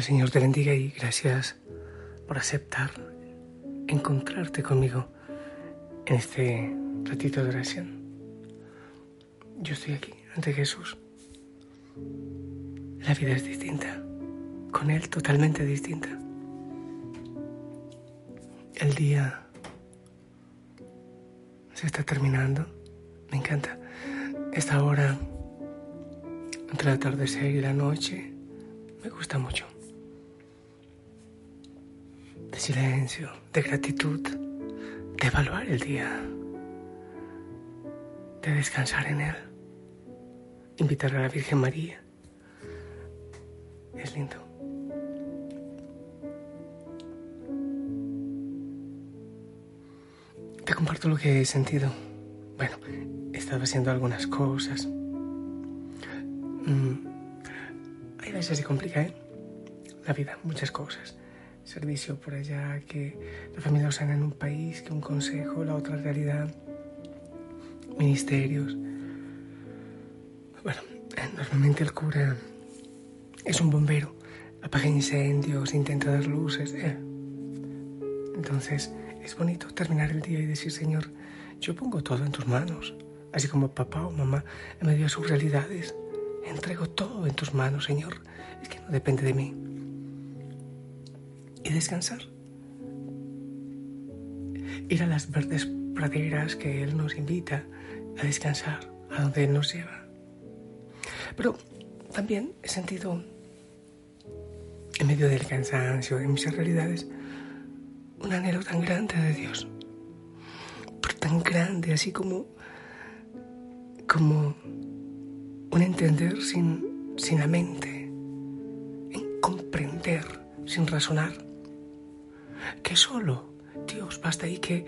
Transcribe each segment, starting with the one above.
El Señor te bendiga y gracias por aceptar encontrarte conmigo en este ratito de oración. Yo estoy aquí ante Jesús. La vida es distinta, con Él totalmente distinta. El día se está terminando, me encanta. Esta hora entre el atardecer y la noche, me gusta mucho. Silencio, de gratitud, de evaluar el día, de descansar en él, invitar a la Virgen María. Es lindo. Te comparto lo que he sentido. Bueno, he estado haciendo algunas cosas Mm. Hay veces se complica, ¿eh? La vida, muchas cosas. Servicio por allá, que la familia Osana en un país, que un consejo, la otra realidad. Ministerios. Bueno, normalmente el cura es un bombero. Apaga incendios, intenta dar luces. ¿eh? Entonces, es bonito terminar el día y decir, Señor, yo pongo todo en tus manos, así como papá o mamá en medio de sus realidades. Entrego todo en tus manos, Señor. Es que no depende de mí. Y descansar. Ir a las verdes praderas que Él nos invita a descansar, a donde Él nos lleva. Pero también he sentido, en medio del cansancio, de mis realidades, un anhelo tan grande de Dios. Pero tan grande, así como, como un entender sin, sin la mente, en comprender sin razonar, que solo Dios basta y que,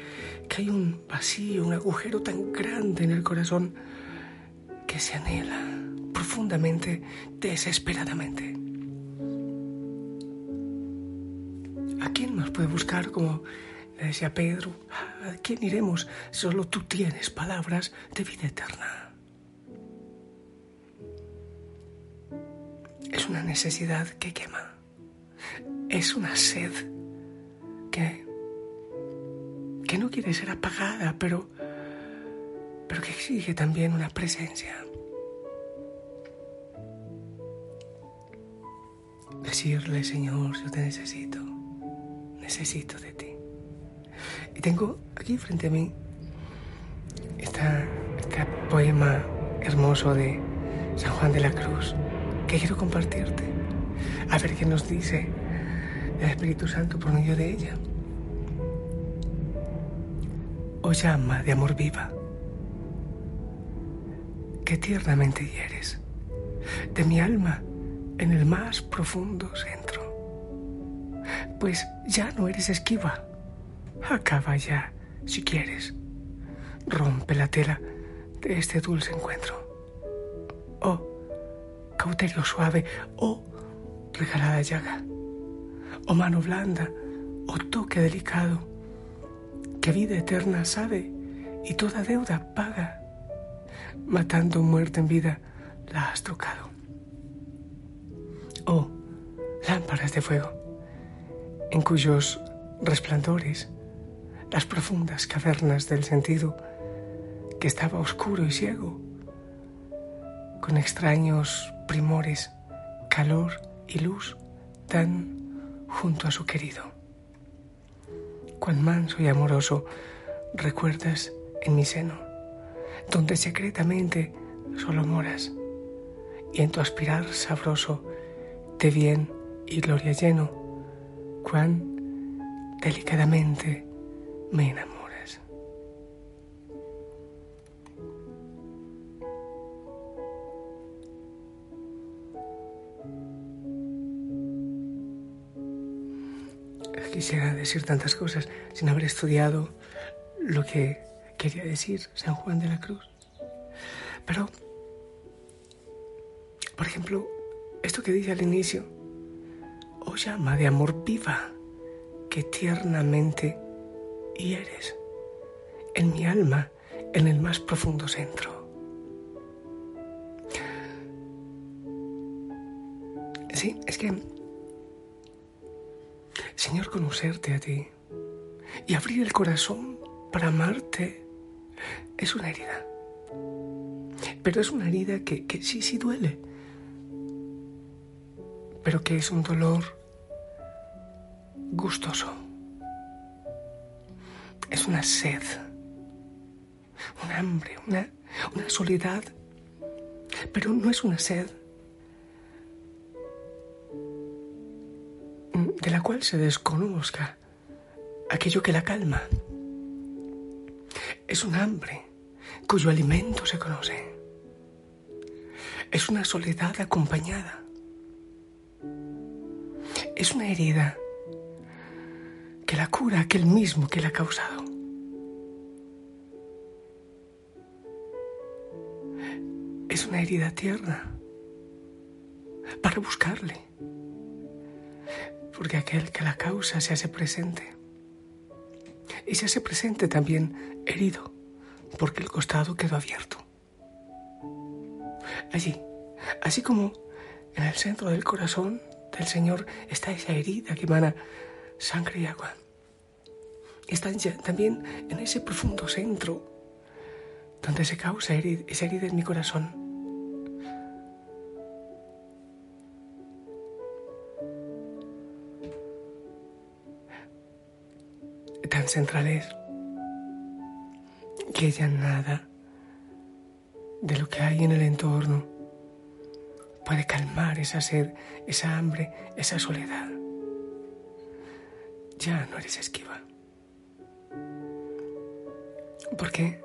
que hay un vacío, un agujero tan grande en el corazón que se anhela profundamente, desesperadamente. ¿A quién nos puede buscar como le decía Pedro? ¿A quién iremos? Solo tú tienes palabras de vida eterna. es una necesidad que quema. Es una sed que, que no quiere ser apagada, pero, pero que exige también una presencia. Decirle, Señor, yo te necesito, necesito de ti. Y tengo aquí frente a mí este poema hermoso de San Juan de la Cruz que quiero compartirte. A ver qué nos dice Espíritu Santo por medio de ella. Oh llama de amor viva, que tiernamente hieres de mi alma en el más profundo centro. Pues ya no eres esquiva. Acaba ya, si quieres. Rompe la tela de este dulce encuentro. Oh, cauterio suave o regalada llaga, o mano blanda o toque delicado, que vida eterna sabe y toda deuda paga, matando muerte en vida la has trocado. O lámparas de fuego, en cuyos resplandores las profundas cavernas del sentido que estaba oscuro y ciego, con extraños primores, calor y luz, tan junto a su querido. Cuán manso y amoroso recuerdas en mi seno, donde secretamente solo moras, y en tu aspirar sabroso de bien y gloria lleno, cuán delicadamente me enamoras. Quisiera decir tantas cosas sin haber estudiado lo que quería decir San Juan de la Cruz. Pero, por ejemplo, esto que dice al inicio, oh llama de amor viva que tiernamente hieres en mi alma, en el más profundo centro. Sí, es que, Señor, conocerte a ti y abrir el corazón para amarte es una herida. Pero es una herida que, que sí, sí duele. Pero que es un dolor gustoso. Es una sed, un hambre, una, una soledad. Pero no es una sed de la cual se desconozca aquello que la calma. Es un hambre cuyo alimento se conoce. Es una soledad acompañada. Es una herida que la cura aquel mismo que la ha causado. Es una herida tierna para buscarle, porque aquel que la causa se hace presente y se hace presente también herido, porque el costado quedó abierto. Allí, así como en el centro del corazón del Señor está esa herida que emana sangre y agua. Está también en ese profundo centro donde se causa esa herida en mi corazón. Tan central es que ya nada de lo que hay en el entorno puede calmar esa sed, esa hambre, esa soledad. Ya no eres esquiva. Porque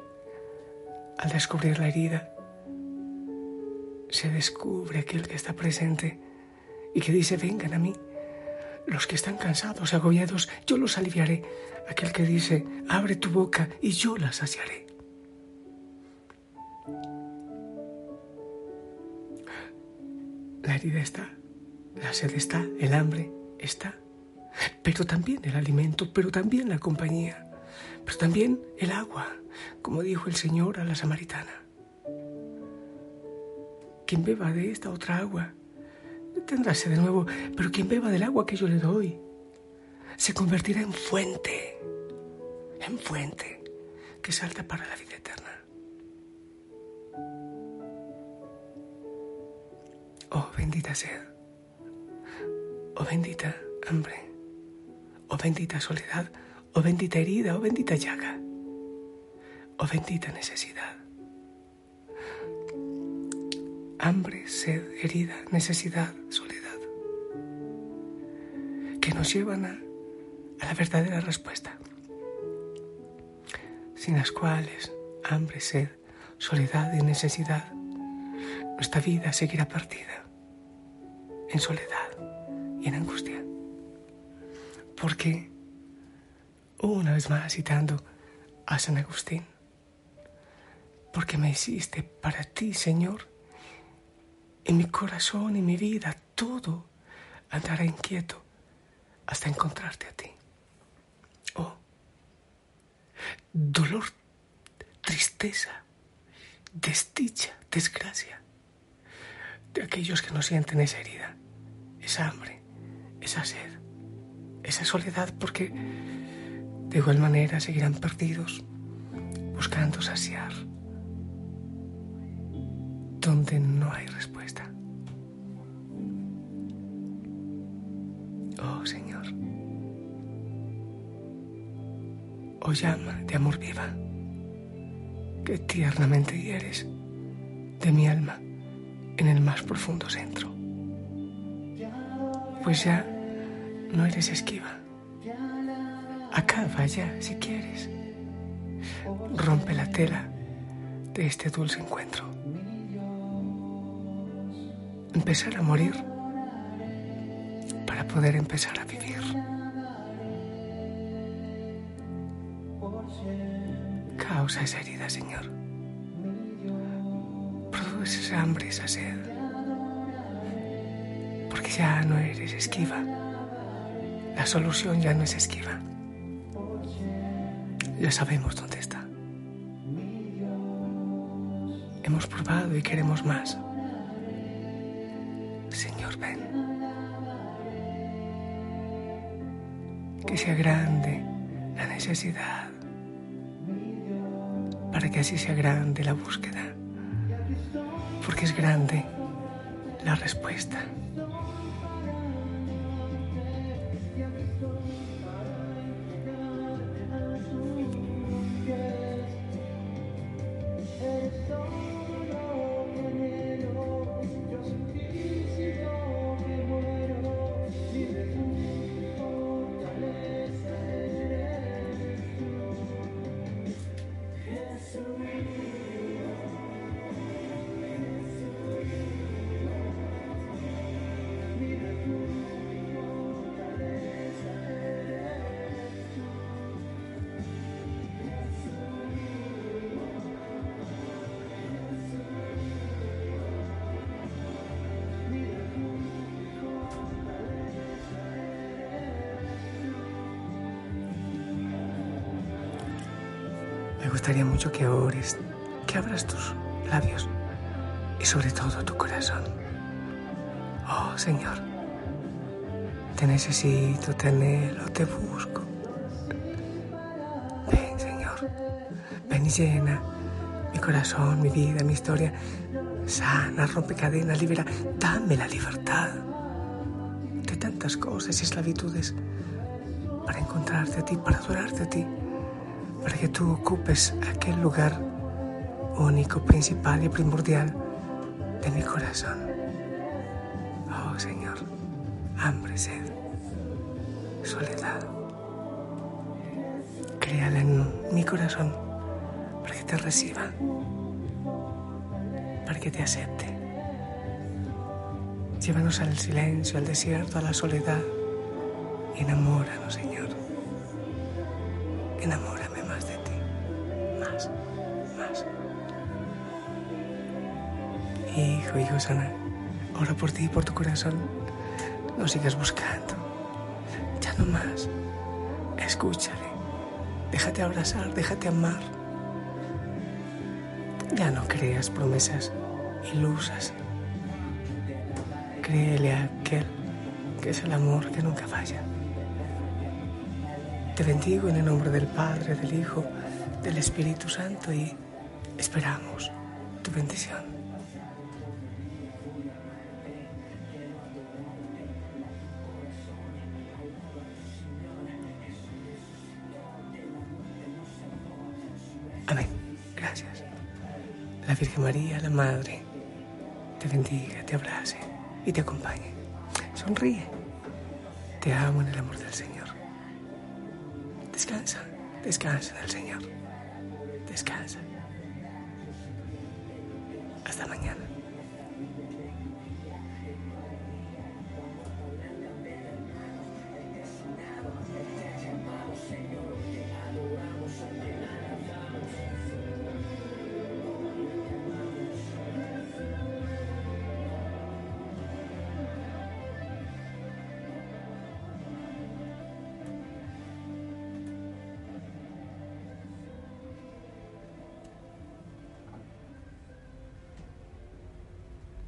al descubrir la herida, se descubre aquel que está presente y que dice, vengan a mí. Los que están cansados, agobiados, yo los aliviaré. Aquel que dice, abre tu boca y yo la saciaré. La herida está, la sed está, el hambre está, pero también el alimento, pero también la compañía, pero también el agua, como dijo el Señor a la samaritana. Quien beba de esta otra agua tendrá sed de nuevo, pero quien beba del agua que yo le doy se convertirá en fuente, en fuente que salta para la vida eterna. Oh bendita sed, oh bendita hambre, oh bendita soledad, oh bendita herida, oh bendita llaga, oh bendita necesidad. Hambre, sed, herida, necesidad, soledad, que nos llevan a, a la verdadera respuesta, sin las cuales hambre, sed, soledad y necesidad nuestra vida seguirá perdida en soledad y en angustia. Porque, una vez más citando a San Agustín, porque me hiciste para ti, Señor, en mi corazón y mi vida todo andará inquieto hasta encontrarte a ti. Oh, dolor, tristeza, desdicha, desgracia de aquellos que no sienten esa herida, esa hambre, esa sed, esa soledad, porque de igual manera seguirán perdidos, buscando saciar no hay respuesta. Oh Señor, oh llama de amor viva, que tiernamente hieres de mi alma en el más profundo centro. Pues ya no eres esquiva. Acaba ya, si quieres. Rompe la tela de este dulce encuentro. Empezar a morir para poder empezar a vivir. Causa esa herida, Señor. Produce esa hambre, esa sed. Porque ya no eres esquiva. La solución ya no es esquiva. Ya sabemos dónde está. Hemos probado y queremos más. Que sea grande la necesidad para que así sea grande la búsqueda, porque es grande la respuesta. Gustaría mucho que ores, que abras tus labios y sobre todo tu corazón. Oh Señor, te necesito, te anhelo, te busco. Ven Señor, ven y llena mi corazón, mi vida, mi historia. Sana, rompe cadenas, libera, dame la libertad de tantas cosas y esclavitudes para encontrarte a ti, para adorarte a ti para que tú ocupes aquel lugar único, principal y primordial de mi corazón. Oh Señor, hambre, sed, soledad. Créala en mi corazón para que te reciba, para que te acepte. Llévanos al silencio, al desierto, a la soledad enamóranos, Señor. Enamórame Hijo, hijo sana, ora por ti y por tu corazón. No sigas buscando, ya no más. Escúchale, déjate abrazar, déjate amar. Ya no creas promesas ilusas. Créele a aquel que es el amor que nunca falla. Te bendigo en el nombre del Padre, del Hijo, del Espíritu Santo y esperamos tu bendición. La Virgen María, la Madre, te bendiga, te abrace y te acompañe. Sonríe. Te amo en el amor del Señor. Descansa, descansa en el Señor. Descansa. Hasta mañana.